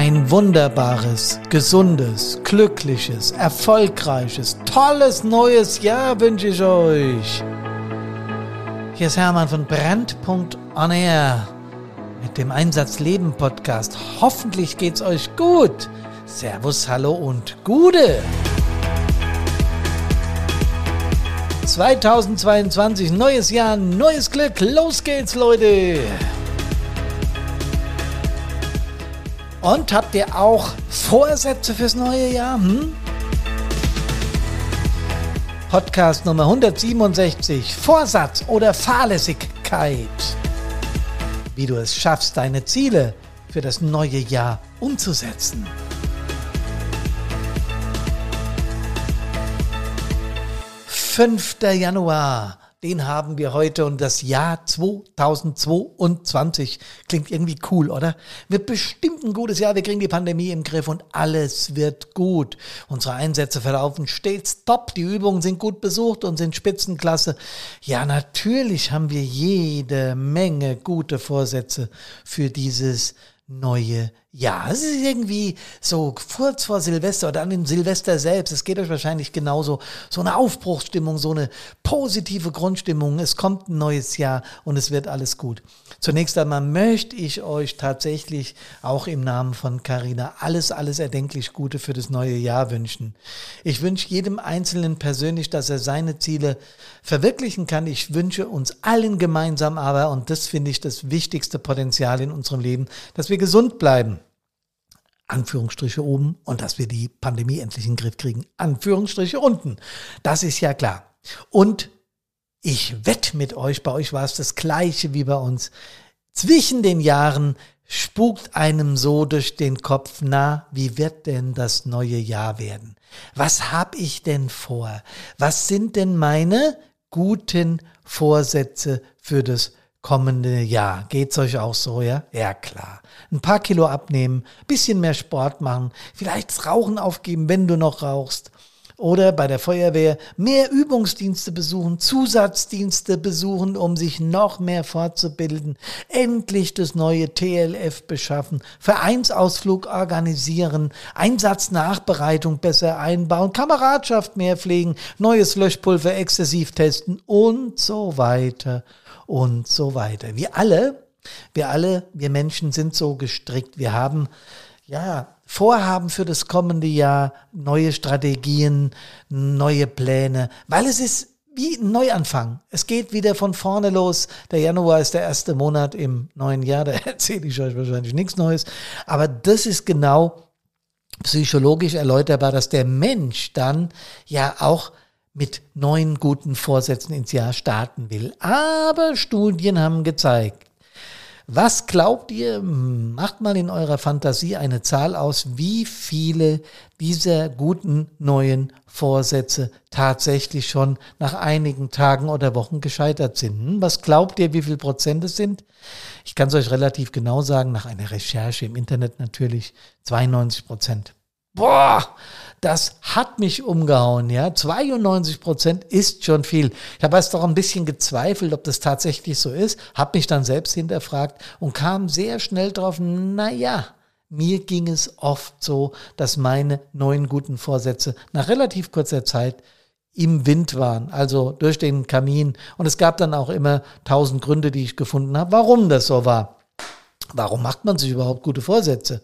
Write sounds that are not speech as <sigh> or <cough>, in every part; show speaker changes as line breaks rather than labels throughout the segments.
Ein wunderbares, gesundes, glückliches, erfolgreiches, tolles neues Jahr wünsche ich euch. Hier ist Hermann von Brandpunkt.on Air mit dem Einsatz Leben Podcast. Hoffentlich geht's euch gut. Servus, hallo und Gude. 2022, neues Jahr, neues Glück. Los geht's, Leute. Und habt ihr auch Vorsätze fürs neue Jahr? Hm? Podcast Nummer 167. Vorsatz oder Fahrlässigkeit. Wie du es schaffst, deine Ziele für das neue Jahr umzusetzen. 5. Januar den haben wir heute und das Jahr 2022 klingt irgendwie cool, oder? Wird bestimmt ein gutes Jahr. Wir kriegen die Pandemie im Griff und alles wird gut. Unsere Einsätze verlaufen stets top. Die Übungen sind gut besucht und sind Spitzenklasse. Ja, natürlich haben wir jede Menge gute Vorsätze für dieses neue Jahr. Es ist irgendwie so kurz vor Silvester oder an dem Silvester selbst. Es geht euch wahrscheinlich genauso. So eine Aufbruchsstimmung, so eine positive Grundstimmung. Es kommt ein neues Jahr und es wird alles gut. Zunächst einmal möchte ich euch tatsächlich auch im Namen von Carina alles, alles erdenklich Gute für das neue Jahr wünschen. Ich wünsche jedem Einzelnen persönlich, dass er seine Ziele verwirklichen kann. Ich wünsche uns allen gemeinsam aber, und das finde ich das wichtigste Potenzial in unserem Leben, dass wir gesund bleiben. Anführungsstriche oben und dass wir die Pandemie endlich in den Griff kriegen. Anführungsstriche unten. Das ist ja klar. Und ich wette mit euch, bei euch war es das gleiche wie bei uns. Zwischen den Jahren spukt einem so durch den Kopf, na, wie wird denn das neue Jahr werden? Was hab ich denn vor? Was sind denn meine guten Vorsätze für das kommende Jahr. Geht's euch auch so, ja? Ja, klar. Ein paar Kilo abnehmen, bisschen mehr Sport machen, vielleicht das Rauchen aufgeben, wenn du noch rauchst. Oder bei der Feuerwehr mehr Übungsdienste besuchen, Zusatzdienste besuchen, um sich noch mehr fortzubilden, endlich das neue TLF beschaffen, Vereinsausflug organisieren, Einsatznachbereitung besser einbauen, Kameradschaft mehr pflegen, neues Löschpulver exzessiv testen und so weiter und so weiter. Wir alle, wir alle, wir Menschen sind so gestrickt. Wir haben, ja, Vorhaben für das kommende Jahr, neue Strategien, neue Pläne, weil es ist wie ein Neuanfang. Es geht wieder von vorne los. Der Januar ist der erste Monat im neuen Jahr, da <laughs> erzähle ich euch wahrscheinlich nichts Neues. Aber das ist genau psychologisch erläuterbar, dass der Mensch dann ja auch mit neuen guten Vorsätzen ins Jahr starten will. Aber Studien haben gezeigt, was glaubt ihr, macht mal in eurer Fantasie eine Zahl aus, wie viele dieser guten neuen Vorsätze tatsächlich schon nach einigen Tagen oder Wochen gescheitert sind? Hm, was glaubt ihr, wie viel Prozent es sind? Ich kann es euch relativ genau sagen, nach einer Recherche im Internet natürlich 92 Prozent. Boah, das hat mich umgehauen, ja. 92 Prozent ist schon viel. Ich habe erst doch ein bisschen gezweifelt, ob das tatsächlich so ist, habe mich dann selbst hinterfragt und kam sehr schnell drauf, naja, mir ging es oft so, dass meine neuen guten Vorsätze nach relativ kurzer Zeit im Wind waren, also durch den Kamin. Und es gab dann auch immer tausend Gründe, die ich gefunden habe, warum das so war. Warum macht man sich überhaupt gute Vorsätze?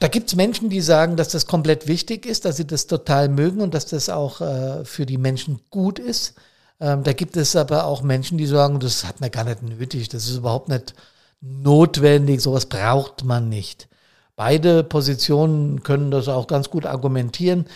Da gibt es Menschen, die sagen, dass das komplett wichtig ist, dass sie das total mögen und dass das auch äh, für die Menschen gut ist. Ähm, da gibt es aber auch Menschen, die sagen, das hat man gar nicht nötig, das ist überhaupt nicht notwendig, sowas braucht man nicht. Beide Positionen können das auch ganz gut argumentieren.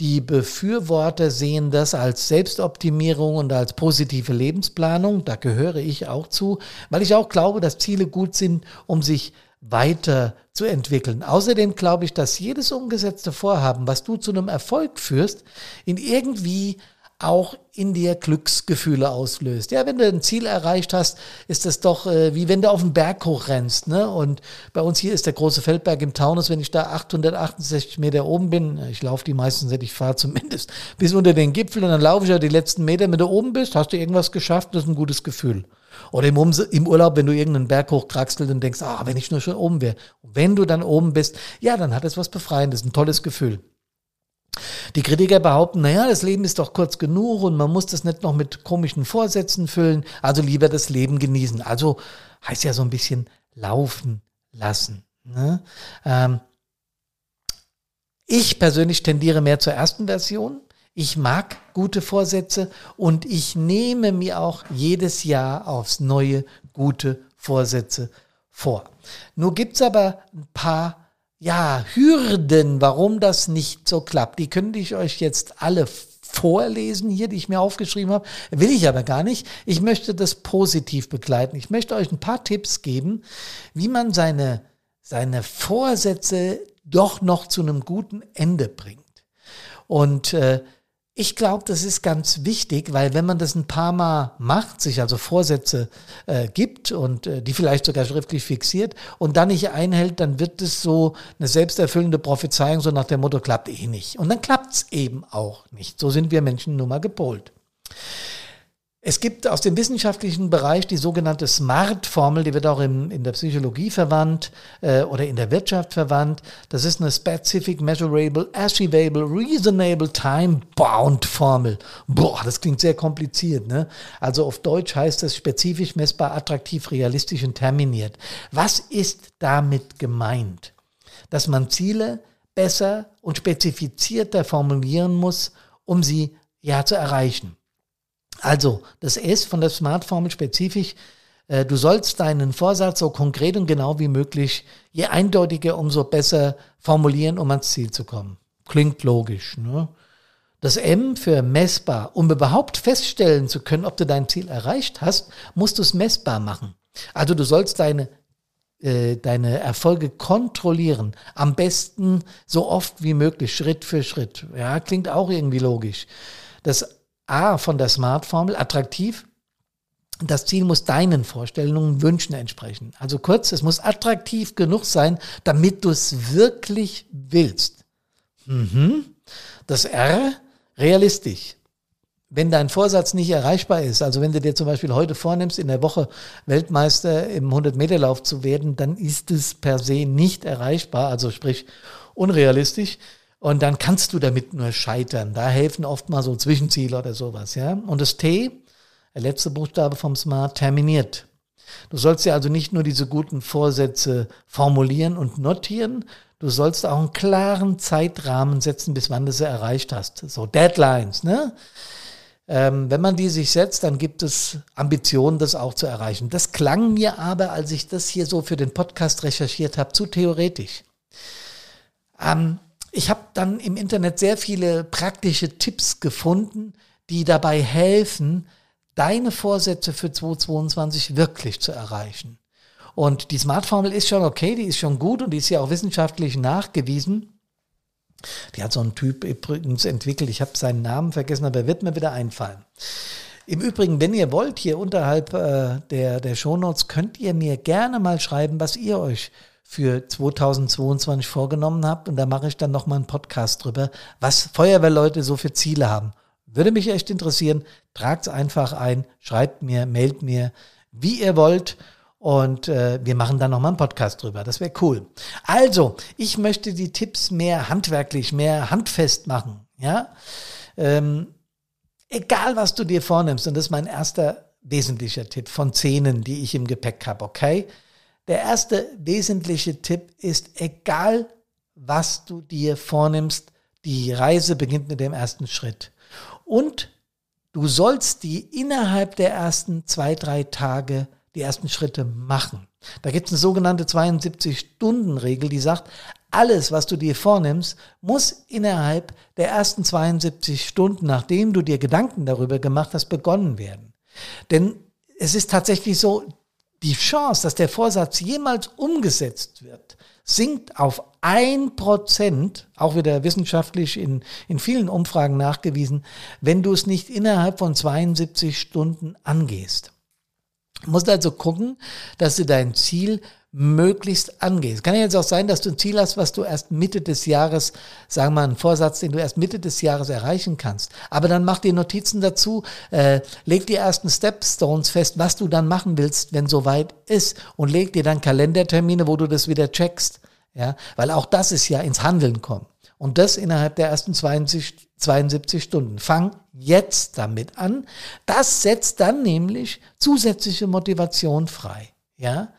Die Befürworter sehen das als Selbstoptimierung und als positive Lebensplanung. Da gehöre ich auch zu, weil ich auch glaube, dass Ziele gut sind, um sich weiter zu entwickeln. Außerdem glaube ich, dass jedes umgesetzte Vorhaben, was du zu einem Erfolg führst, in irgendwie auch in dir Glücksgefühle auslöst. Ja, wenn du ein Ziel erreicht hast, ist das doch äh, wie wenn du auf den Berg hochrennst. Ne? Und bei uns hier ist der große Feldberg im Taunus. Wenn ich da 868 Meter oben bin, ich laufe die meisten, ich fahre zumindest <laughs> bis unter den Gipfel und dann laufe ich ja die letzten Meter. Wenn du oben bist, hast du irgendwas geschafft, das ist ein gutes Gefühl. Oder im, Ums im Urlaub, wenn du irgendeinen Berg hochkraxelst und denkst, ah, wenn ich nur schon oben wäre. Wenn du dann oben bist, ja, dann hat es was Befreiendes, ein tolles Gefühl. Die Kritiker behaupten, naja, das Leben ist doch kurz genug und man muss das nicht noch mit komischen Vorsätzen füllen, also lieber das Leben genießen. Also heißt ja so ein bisschen laufen lassen. Ne? Ähm, ich persönlich tendiere mehr zur ersten Version. Ich mag gute Vorsätze und ich nehme mir auch jedes Jahr aufs neue gute Vorsätze vor. Nur gibt's aber ein paar ja, Hürden, warum das nicht so klappt. Die könnte ich euch jetzt alle vorlesen hier, die ich mir aufgeschrieben habe. Will ich aber gar nicht. Ich möchte das positiv begleiten. Ich möchte euch ein paar Tipps geben, wie man seine, seine Vorsätze doch noch zu einem guten Ende bringt. Und äh, ich glaube, das ist ganz wichtig, weil wenn man das ein paar Mal macht, sich also Vorsätze äh, gibt und äh, die vielleicht sogar schriftlich fixiert und dann nicht einhält, dann wird es so eine selbsterfüllende Prophezeiung, so nach dem Motto, klappt eh nicht. Und dann klappt es eben auch nicht. So sind wir Menschen nun mal gepolt. Es gibt aus dem wissenschaftlichen Bereich die sogenannte SMART-Formel, die wird auch in, in der Psychologie verwandt äh, oder in der Wirtschaft verwandt. Das ist eine Specific, Measurable, Achievable, Reasonable, Time-Bound-Formel. Boah, das klingt sehr kompliziert. Ne? Also auf Deutsch heißt das spezifisch, messbar, attraktiv, realistisch und terminiert. Was ist damit gemeint? Dass man Ziele besser und spezifizierter formulieren muss, um sie ja zu erreichen. Also, das S von der Smart-Formel spezifisch, äh, du sollst deinen Vorsatz so konkret und genau wie möglich, je eindeutiger, umso besser formulieren, um ans Ziel zu kommen. Klingt logisch. Ne? Das M für messbar. Um überhaupt feststellen zu können, ob du dein Ziel erreicht hast, musst du es messbar machen. Also du sollst deine, äh, deine Erfolge kontrollieren. Am besten so oft wie möglich, Schritt für Schritt. Ja, klingt auch irgendwie logisch. Das A von der Smart-Formel, attraktiv. Das Ziel muss deinen Vorstellungen, Wünschen entsprechen. Also kurz, es muss attraktiv genug sein, damit du es wirklich willst. Mhm. Das R, realistisch. Wenn dein Vorsatz nicht erreichbar ist, also wenn du dir zum Beispiel heute vornimmst, in der Woche Weltmeister im 100-Meter-Lauf zu werden, dann ist es per se nicht erreichbar, also sprich unrealistisch. Und dann kannst du damit nur scheitern. Da helfen oft mal so Zwischenziele oder sowas, ja. Und das T, der letzte Buchstabe vom Smart, terminiert. Du sollst ja also nicht nur diese guten Vorsätze formulieren und notieren, du sollst auch einen klaren Zeitrahmen setzen, bis wann du sie erreicht hast. So Deadlines, ne? Ähm, wenn man die sich setzt, dann gibt es Ambitionen, das auch zu erreichen. Das klang mir aber, als ich das hier so für den Podcast recherchiert habe, zu theoretisch. Ähm, ich habe dann im Internet sehr viele praktische Tipps gefunden, die dabei helfen, deine Vorsätze für 2022 wirklich zu erreichen. Und die Smart-Formel ist schon okay, die ist schon gut und die ist ja auch wissenschaftlich nachgewiesen. Die hat so einen Typ übrigens entwickelt, ich habe seinen Namen vergessen, aber er wird mir wieder einfallen. Im Übrigen, wenn ihr wollt, hier unterhalb äh, der, der Shownotes, könnt ihr mir gerne mal schreiben, was ihr euch für 2022 vorgenommen habt. Und da mache ich dann nochmal einen Podcast drüber, was Feuerwehrleute so für Ziele haben. Würde mich echt interessieren. Tragt es einfach ein, schreibt mir, mailt mir, wie ihr wollt. Und äh, wir machen dann nochmal einen Podcast drüber. Das wäre cool. Also, ich möchte die Tipps mehr handwerklich, mehr handfest machen. Ja, ähm, egal was du dir vornimmst, und das ist mein erster wesentlicher Tipp von Zehnen, die ich im Gepäck habe, okay? Der erste wesentliche Tipp ist, egal was du dir vornimmst, die Reise beginnt mit dem ersten Schritt. Und du sollst die innerhalb der ersten zwei, drei Tage die ersten Schritte machen. Da gibt es eine sogenannte 72-Stunden-Regel, die sagt, alles, was du dir vornimmst, muss innerhalb der ersten 72 Stunden, nachdem du dir Gedanken darüber gemacht hast, begonnen werden. Denn es ist tatsächlich so, die Chance, dass der Vorsatz jemals umgesetzt wird, sinkt auf ein Prozent, auch wieder wissenschaftlich in, in vielen Umfragen nachgewiesen, wenn du es nicht innerhalb von 72 Stunden angehst. Du musst also gucken, dass du dein Ziel möglichst angehst. Kann ja jetzt auch sein, dass du ein Ziel hast, was du erst Mitte des Jahres, sagen wir mal, einen Vorsatz, den du erst Mitte des Jahres erreichen kannst. Aber dann mach dir Notizen dazu, äh, leg die ersten Stepstones fest, was du dann machen willst, wenn soweit ist und leg dir dann Kalendertermine, wo du das wieder checkst. Ja, weil auch das ist ja ins Handeln kommen. Und das innerhalb der ersten 20, 72 Stunden. Fang jetzt damit an. Das setzt dann nämlich zusätzliche Motivation frei. Ja,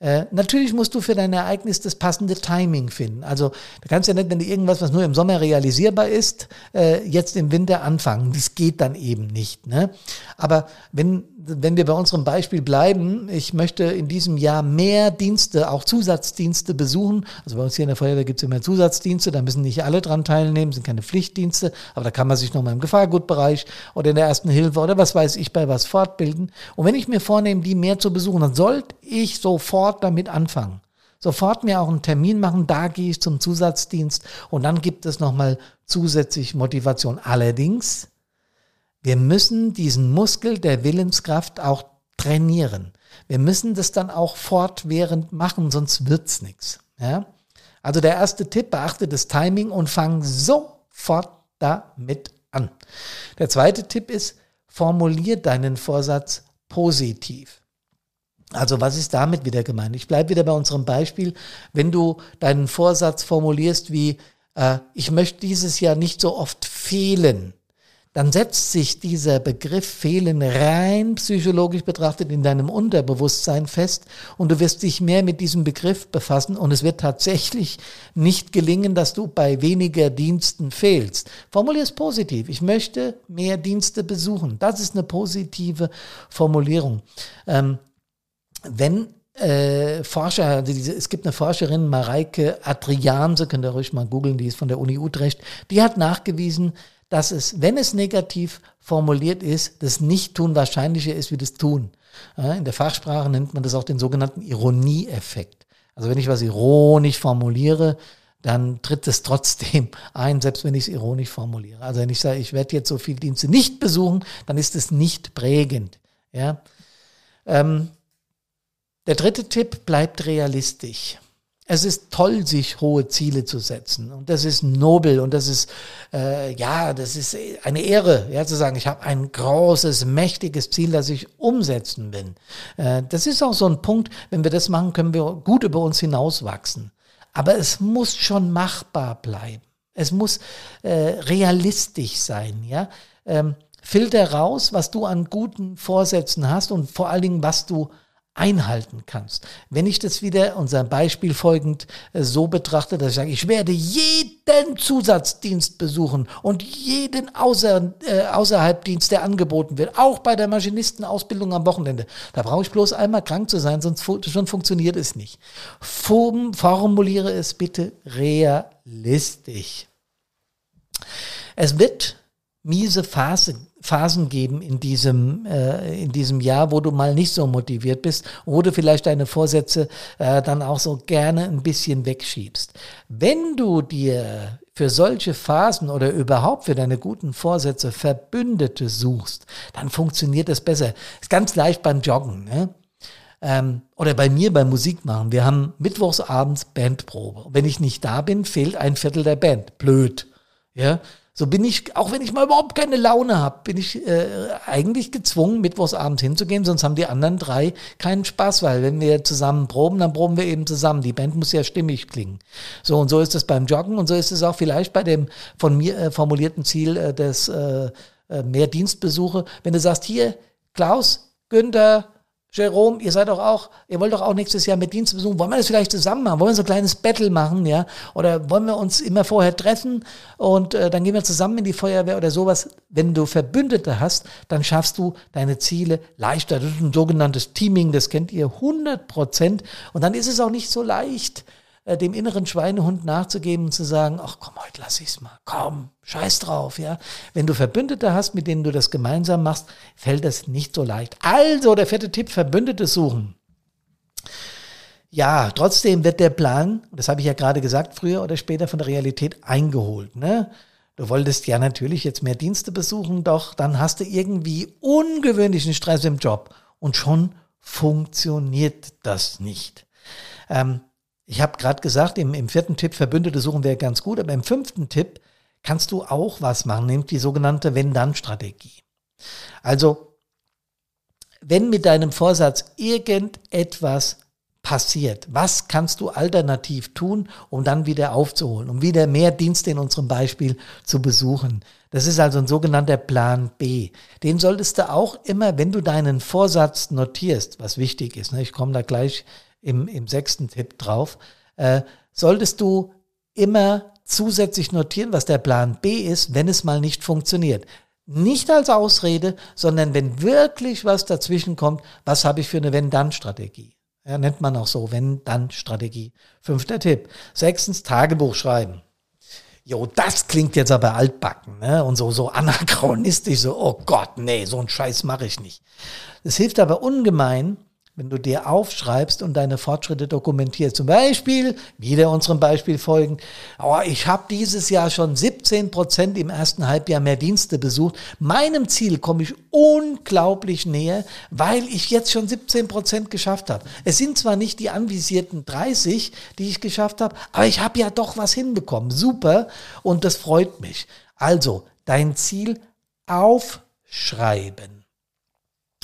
äh, natürlich musst du für dein Ereignis das passende Timing finden. Also du kannst ja nicht, wenn du irgendwas, was nur im Sommer realisierbar ist, äh, jetzt im Winter anfangen. Das geht dann eben nicht. Ne? Aber wenn, wenn wir bei unserem Beispiel bleiben, ich möchte in diesem Jahr mehr Dienste, auch Zusatzdienste besuchen. Also bei uns hier in der Feuerwehr gibt es immer Zusatzdienste, da müssen nicht alle dran teilnehmen, sind keine Pflichtdienste, aber da kann man sich nochmal im Gefahrgutbereich oder in der ersten Hilfe oder was weiß ich bei was fortbilden. Und wenn ich mir vornehme, die mehr zu besuchen, dann sollte ich sofort damit anfangen sofort mir auch einen Termin machen, da gehe ich zum Zusatzdienst und dann gibt es nochmal zusätzlich Motivation. Allerdings wir müssen diesen Muskel der Willenskraft auch trainieren. Wir müssen das dann auch fortwährend machen, sonst wird's nichts. Ja? Also der erste Tipp, beachte das Timing und fang sofort damit an. Der zweite Tipp ist, formulier deinen Vorsatz positiv. Also was ist damit wieder gemeint? Ich bleibe wieder bei unserem Beispiel. Wenn du deinen Vorsatz formulierst wie, äh, ich möchte dieses Jahr nicht so oft fehlen, dann setzt sich dieser Begriff Fehlen rein psychologisch betrachtet in deinem Unterbewusstsein fest und du wirst dich mehr mit diesem Begriff befassen und es wird tatsächlich nicht gelingen, dass du bei weniger Diensten fehlst. Formulier es positiv. Ich möchte mehr Dienste besuchen. Das ist eine positive Formulierung. Ähm, wenn äh, Forscher, diese, es gibt eine Forscherin, Mareike Adrianse, könnt ihr ruhig mal googeln, die ist von der Uni Utrecht, die hat nachgewiesen, dass es, wenn es negativ formuliert ist, das Nicht-Tun wahrscheinlicher ist wie das Tun. In der Fachsprache nennt man das auch den sogenannten Ironieeffekt. Also wenn ich was ironisch formuliere, dann tritt es trotzdem <laughs> ein, selbst wenn ich es ironisch formuliere. Also wenn ich sage, ich werde jetzt so viele Dienste nicht besuchen, dann ist es nicht prägend. Ja. Ähm, der dritte Tipp bleibt realistisch es ist toll, sich hohe Ziele zu setzen. Und das ist nobel und das ist, äh, ja, das ist eine Ehre, ja, zu sagen, ich habe ein großes, mächtiges Ziel, das ich umsetzen will. Äh, das ist auch so ein Punkt, wenn wir das machen, können wir gut über uns hinauswachsen. Aber es muss schon machbar bleiben. Es muss äh, realistisch sein, ja. Ähm, filter raus, was du an guten Vorsätzen hast und vor allen Dingen, was du einhalten kannst. Wenn ich das wieder unserem Beispiel folgend äh, so betrachte, dass ich sage, ich werde jeden Zusatzdienst besuchen und jeden Außer, äh, Außerhalbdienst, der angeboten wird, auch bei der Maschinistenausbildung am Wochenende. Da brauche ich bloß einmal krank zu sein, sonst fu schon funktioniert es nicht. Form, formuliere es bitte realistisch. Es wird miese Phase, Phasen geben in diesem, äh, in diesem Jahr, wo du mal nicht so motiviert bist, wo du vielleicht deine Vorsätze äh, dann auch so gerne ein bisschen wegschiebst. Wenn du dir für solche Phasen oder überhaupt für deine guten Vorsätze Verbündete suchst, dann funktioniert das besser. Ist ganz leicht beim Joggen. Ne? Ähm, oder bei mir beim Musikmachen. Wir haben mittwochsabends Bandprobe. Wenn ich nicht da bin, fehlt ein Viertel der Band. Blöd. Ja, so bin ich, auch wenn ich mal überhaupt keine Laune habe, bin ich äh, eigentlich gezwungen, mittwochsabends hinzugehen, sonst haben die anderen drei keinen Spaß, weil wenn wir zusammen proben, dann proben wir eben zusammen. Die Band muss ja stimmig klingen. So und so ist es beim Joggen und so ist es auch vielleicht bei dem von mir äh, formulierten Ziel äh, des äh, äh mehr Dienstbesuche. Wenn du sagst, hier, Klaus, Günther, Jerome, ihr seid doch auch, ihr wollt doch auch nächstes Jahr mit Dienst besuchen. Wollen wir das vielleicht zusammen machen? Wollen wir so ein kleines Battle machen, ja? Oder wollen wir uns immer vorher treffen und äh, dann gehen wir zusammen in die Feuerwehr oder sowas? Wenn du Verbündete hast, dann schaffst du deine Ziele leichter. Das ist ein sogenanntes Teaming, das kennt ihr 100 Prozent. Und dann ist es auch nicht so leicht, äh, dem inneren Schweinehund nachzugeben und zu sagen, ach komm, heute lass ich's mal, komm, scheiß drauf, ja. Wenn du Verbündete hast, mit denen du das gemeinsam machst, fällt das nicht so leicht. Also, der vierte Tipp, Verbündete suchen. Ja, trotzdem wird der Plan, das habe ich ja gerade gesagt, früher oder später von der Realität eingeholt. Ne? Du wolltest ja natürlich jetzt mehr Dienste besuchen, doch dann hast du irgendwie ungewöhnlichen Stress im Job und schon funktioniert das nicht. Ähm, ich habe gerade gesagt, im, im vierten Tipp Verbündete suchen wäre ganz gut, aber im fünften Tipp kannst du auch was machen, nämlich die sogenannte Wenn-Dann-Strategie. Also, wenn mit deinem Vorsatz irgendetwas passiert, was kannst du alternativ tun, um dann wieder aufzuholen, um wieder mehr Dienste in unserem Beispiel zu besuchen? Das ist also ein sogenannter Plan B. Den solltest du auch immer, wenn du deinen Vorsatz notierst, was wichtig ist, ne, ich komme da gleich im, im sechsten Tipp drauf, äh, solltest du immer zusätzlich notieren, was der Plan B ist, wenn es mal nicht funktioniert. Nicht als Ausrede, sondern wenn wirklich was dazwischen kommt, was habe ich für eine Wenn-Dann-Strategie? Ja, nennt man auch so, Wenn-Dann-Strategie. Fünfter Tipp. Sechstens, Tagebuch schreiben. Jo, das klingt jetzt aber altbacken, ne? Und so, so anachronistisch, so, oh Gott, nee, so einen Scheiß mache ich nicht. Es hilft aber ungemein, wenn du dir aufschreibst und deine Fortschritte dokumentierst. Zum Beispiel, wieder unserem Beispiel folgen, oh, ich habe dieses Jahr schon 17 Prozent im ersten Halbjahr mehr Dienste besucht. Meinem Ziel komme ich unglaublich näher, weil ich jetzt schon 17 Prozent geschafft habe. Es sind zwar nicht die anvisierten 30, die ich geschafft habe, aber ich habe ja doch was hinbekommen. Super und das freut mich. Also, dein Ziel aufschreiben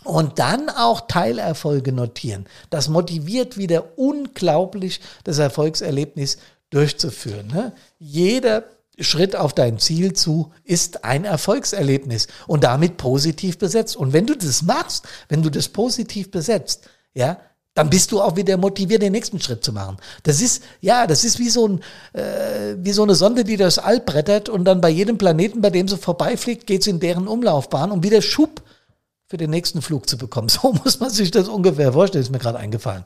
und dann auch Teilerfolge notieren. Das motiviert wieder unglaublich, das Erfolgserlebnis durchzuführen. Ne? Jeder Schritt auf dein Ziel zu ist ein Erfolgserlebnis und damit positiv besetzt. Und wenn du das machst, wenn du das positiv besetzt, ja, dann bist du auch wieder motiviert, den nächsten Schritt zu machen. Das ist, ja, das ist wie so, ein, äh, wie so eine Sonde, die durchs All brettert und dann bei jedem Planeten, bei dem sie vorbeifliegt, geht sie in deren Umlaufbahn und wieder Schub für den nächsten Flug zu bekommen. <laughs> So muss man sich das ungefähr vorstellen, ist mir gerade eingefallen,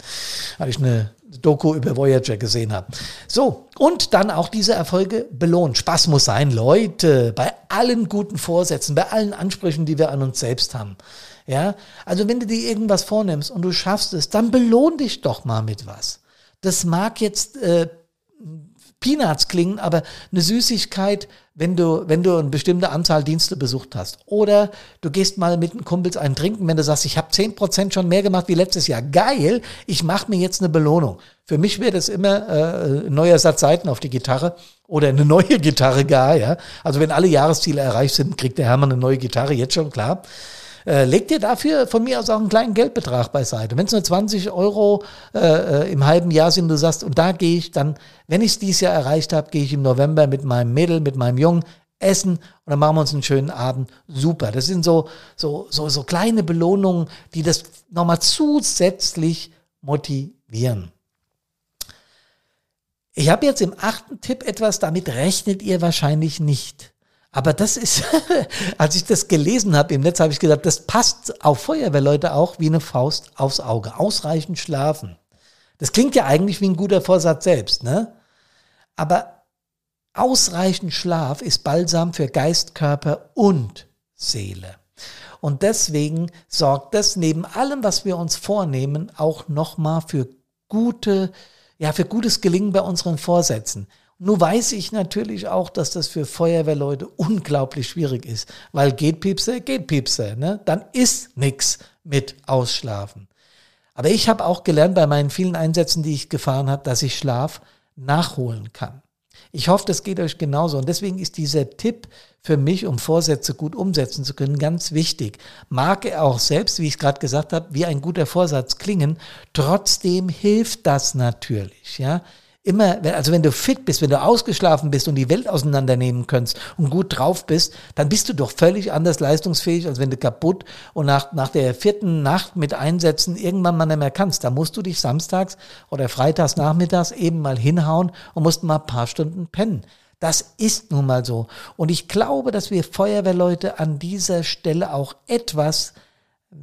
weil ich eine Doku über Voyager gesehen habe. So, und dann auch diese Erfolge belohnen. Spaß muss sein, Leute, bei allen guten Vorsätzen, bei allen Ansprüchen, die wir an uns selbst haben. Ja, also wenn du dir irgendwas vornimmst und du schaffst es, dann belohn dich doch mal mit was. Das mag jetzt äh, Peanuts klingen, aber eine Süßigkeit, wenn du, wenn du eine bestimmte Anzahl Dienste besucht hast. Oder du gehst mal mit einem Kumpels einen trinken, wenn du sagst, ich habe zehn Prozent schon mehr gemacht wie letztes Jahr. Geil, ich mache mir jetzt eine Belohnung. Für mich wäre das immer äh, ein neuer Satz Seiten auf die Gitarre oder eine neue Gitarre gar. Ja? Also wenn alle Jahresziele erreicht sind, kriegt der Hermann eine neue Gitarre, jetzt schon klar. Äh, leg dir dafür von mir aus auch einen kleinen Geldbetrag beiseite. Wenn es nur 20 Euro äh, äh, im halben Jahr sind, du sagst, und da gehe ich dann, wenn ich es dieses Jahr erreicht habe, gehe ich im November mit meinem Mädel, mit meinem Jungen essen und dann machen wir uns einen schönen Abend. Super. Das sind so, so, so, so kleine Belohnungen, die das nochmal zusätzlich motivieren. Ich habe jetzt im achten Tipp etwas, damit rechnet ihr wahrscheinlich nicht. Aber das ist, <laughs> als ich das gelesen habe im Netz, habe ich gedacht, das passt auf Feuerwehrleute auch wie eine Faust aufs Auge. Ausreichend schlafen. Das klingt ja eigentlich wie ein guter Vorsatz selbst, ne? Aber ausreichend Schlaf ist Balsam für Geist, Körper und Seele. Und deswegen sorgt das neben allem, was wir uns vornehmen, auch nochmal für gute, ja, für gutes Gelingen bei unseren Vorsätzen. Nun weiß ich natürlich auch, dass das für Feuerwehrleute unglaublich schwierig ist, weil geht Piepse, geht Piepse, ne? Dann ist nix mit Ausschlafen. Aber ich habe auch gelernt bei meinen vielen Einsätzen, die ich gefahren habe, dass ich Schlaf nachholen kann. Ich hoffe, das geht euch genauso. Und deswegen ist dieser Tipp für mich, um Vorsätze gut umsetzen zu können, ganz wichtig. Mag er auch selbst, wie ich gerade gesagt habe, wie ein guter Vorsatz klingen, trotzdem hilft das natürlich, ja immer, also wenn du fit bist, wenn du ausgeschlafen bist und die Welt auseinandernehmen kannst und gut drauf bist, dann bist du doch völlig anders leistungsfähig, als wenn du kaputt und nach, nach der vierten Nacht mit Einsätzen irgendwann mal nicht mehr kannst. Da musst du dich samstags oder freitags nachmittags eben mal hinhauen und musst mal ein paar Stunden pennen. Das ist nun mal so. Und ich glaube, dass wir Feuerwehrleute an dieser Stelle auch etwas,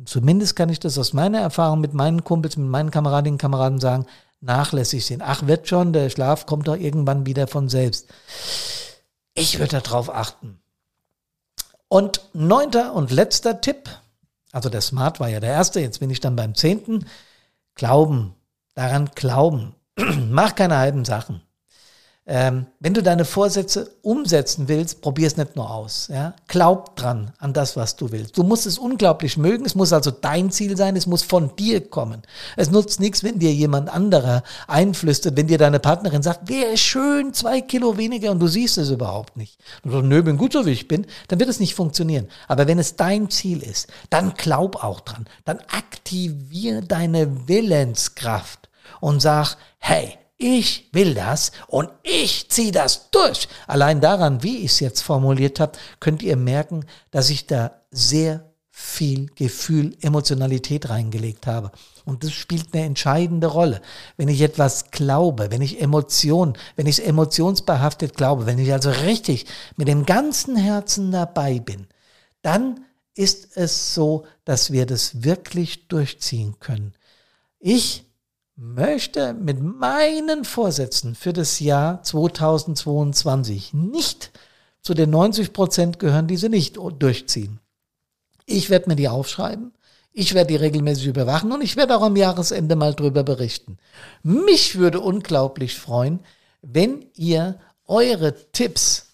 zumindest kann ich das aus meiner Erfahrung mit meinen Kumpels, mit meinen Kameradinnen und Kameraden sagen, nachlässig sind. Ach, wird schon, der Schlaf kommt doch irgendwann wieder von selbst. Ich würde darauf achten. Und neunter und letzter Tipp, also der Smart war ja der erste, jetzt bin ich dann beim zehnten. Glauben daran glauben. <clears throat> Mach keine halben Sachen. Ähm, wenn du deine Vorsätze umsetzen willst, probier es nicht nur aus. Ja? Glaub dran an das, was du willst. Du musst es unglaublich mögen. Es muss also dein Ziel sein. Es muss von dir kommen. Es nutzt nichts, wenn dir jemand anderer einflüstert, wenn dir deine Partnerin sagt, wäre schön, zwei Kilo weniger und du siehst es überhaupt nicht. Und du sagst, nö, bin gut so wie ich bin, dann wird es nicht funktionieren. Aber wenn es dein Ziel ist, dann glaub auch dran. Dann aktivier deine Willenskraft und sag, hey, ich will das und ich ziehe das durch. Allein daran, wie ich es jetzt formuliert habe, könnt ihr merken, dass ich da sehr viel Gefühl, Emotionalität reingelegt habe. Und das spielt eine entscheidende Rolle. Wenn ich etwas glaube, wenn ich Emotionen, wenn ich es emotionsbehaftet glaube, wenn ich also richtig mit dem ganzen Herzen dabei bin, dann ist es so, dass wir das wirklich durchziehen können. Ich möchte mit meinen Vorsätzen für das Jahr 2022 nicht zu den 90 Prozent gehören, die sie nicht durchziehen. Ich werde mir die aufschreiben. Ich werde die regelmäßig überwachen und ich werde auch am Jahresende mal drüber berichten. Mich würde unglaublich freuen, wenn ihr eure Tipps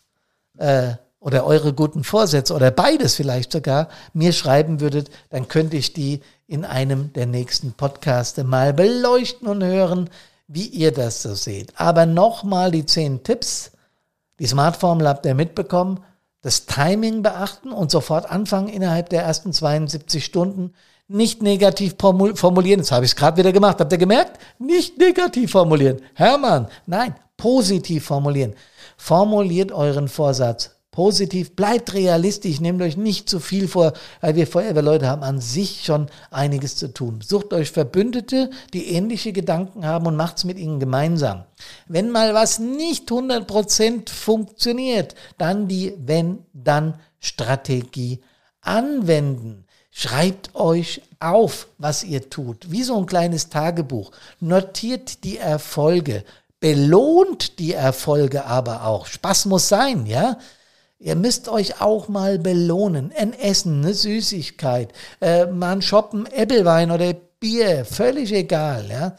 äh, oder eure guten Vorsätze oder beides vielleicht sogar mir schreiben würdet, dann könnte ich die in einem der nächsten Podcaste mal beleuchten und hören, wie ihr das so seht. Aber nochmal die zehn Tipps. Die Smartformel habt ihr mitbekommen. Das Timing beachten und sofort anfangen innerhalb der ersten 72 Stunden. Nicht negativ formulieren. Jetzt habe ich es gerade wieder gemacht. Habt ihr gemerkt? Nicht negativ formulieren. Hermann, nein, positiv formulieren. Formuliert euren Vorsatz positiv, bleibt realistisch, nehmt euch nicht zu viel vor, weil wir Feuerwehrleute haben an sich schon einiges zu tun. Sucht euch Verbündete, die ähnliche Gedanken haben und macht's mit ihnen gemeinsam. Wenn mal was nicht 100% funktioniert, dann die Wenn-Dann-Strategie anwenden. Schreibt euch auf, was ihr tut, wie so ein kleines Tagebuch. Notiert die Erfolge, belohnt die Erfolge aber auch. Spaß muss sein, ja? Ihr müsst euch auch mal belohnen. Ein Essen, eine Süßigkeit, äh, mal ein Shoppen, Äppelwein oder Bier, völlig egal. Ja?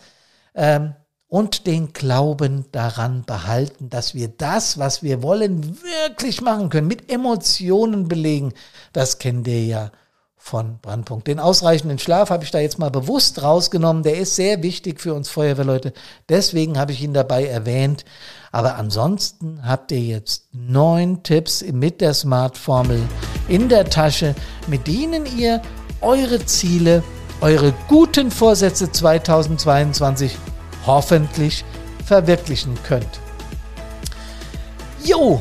Ähm, und den Glauben daran behalten, dass wir das, was wir wollen, wirklich machen können, mit Emotionen belegen. Das kennt ihr ja von Brandpunkt. Den ausreichenden Schlaf habe ich da jetzt mal bewusst rausgenommen. Der ist sehr wichtig für uns Feuerwehrleute. Deswegen habe ich ihn dabei erwähnt. Aber ansonsten habt ihr jetzt neun Tipps mit der Smart-Formel in der Tasche, mit denen ihr eure Ziele, eure guten Vorsätze 2022 hoffentlich verwirklichen könnt. Jo,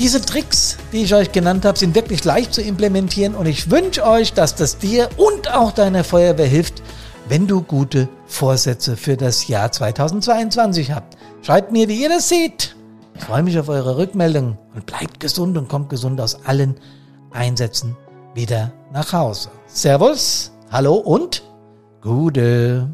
diese Tricks, die ich euch genannt habe, sind wirklich leicht zu implementieren und ich wünsche euch, dass das dir und auch deiner Feuerwehr hilft, wenn du gute Vorsätze für das Jahr 2022 habt. Schreibt mir, wie ihr das seht. Ich freue mich auf eure Rückmeldung und bleibt gesund und kommt gesund aus allen Einsätzen wieder nach Hause. Servus, hallo und Gude.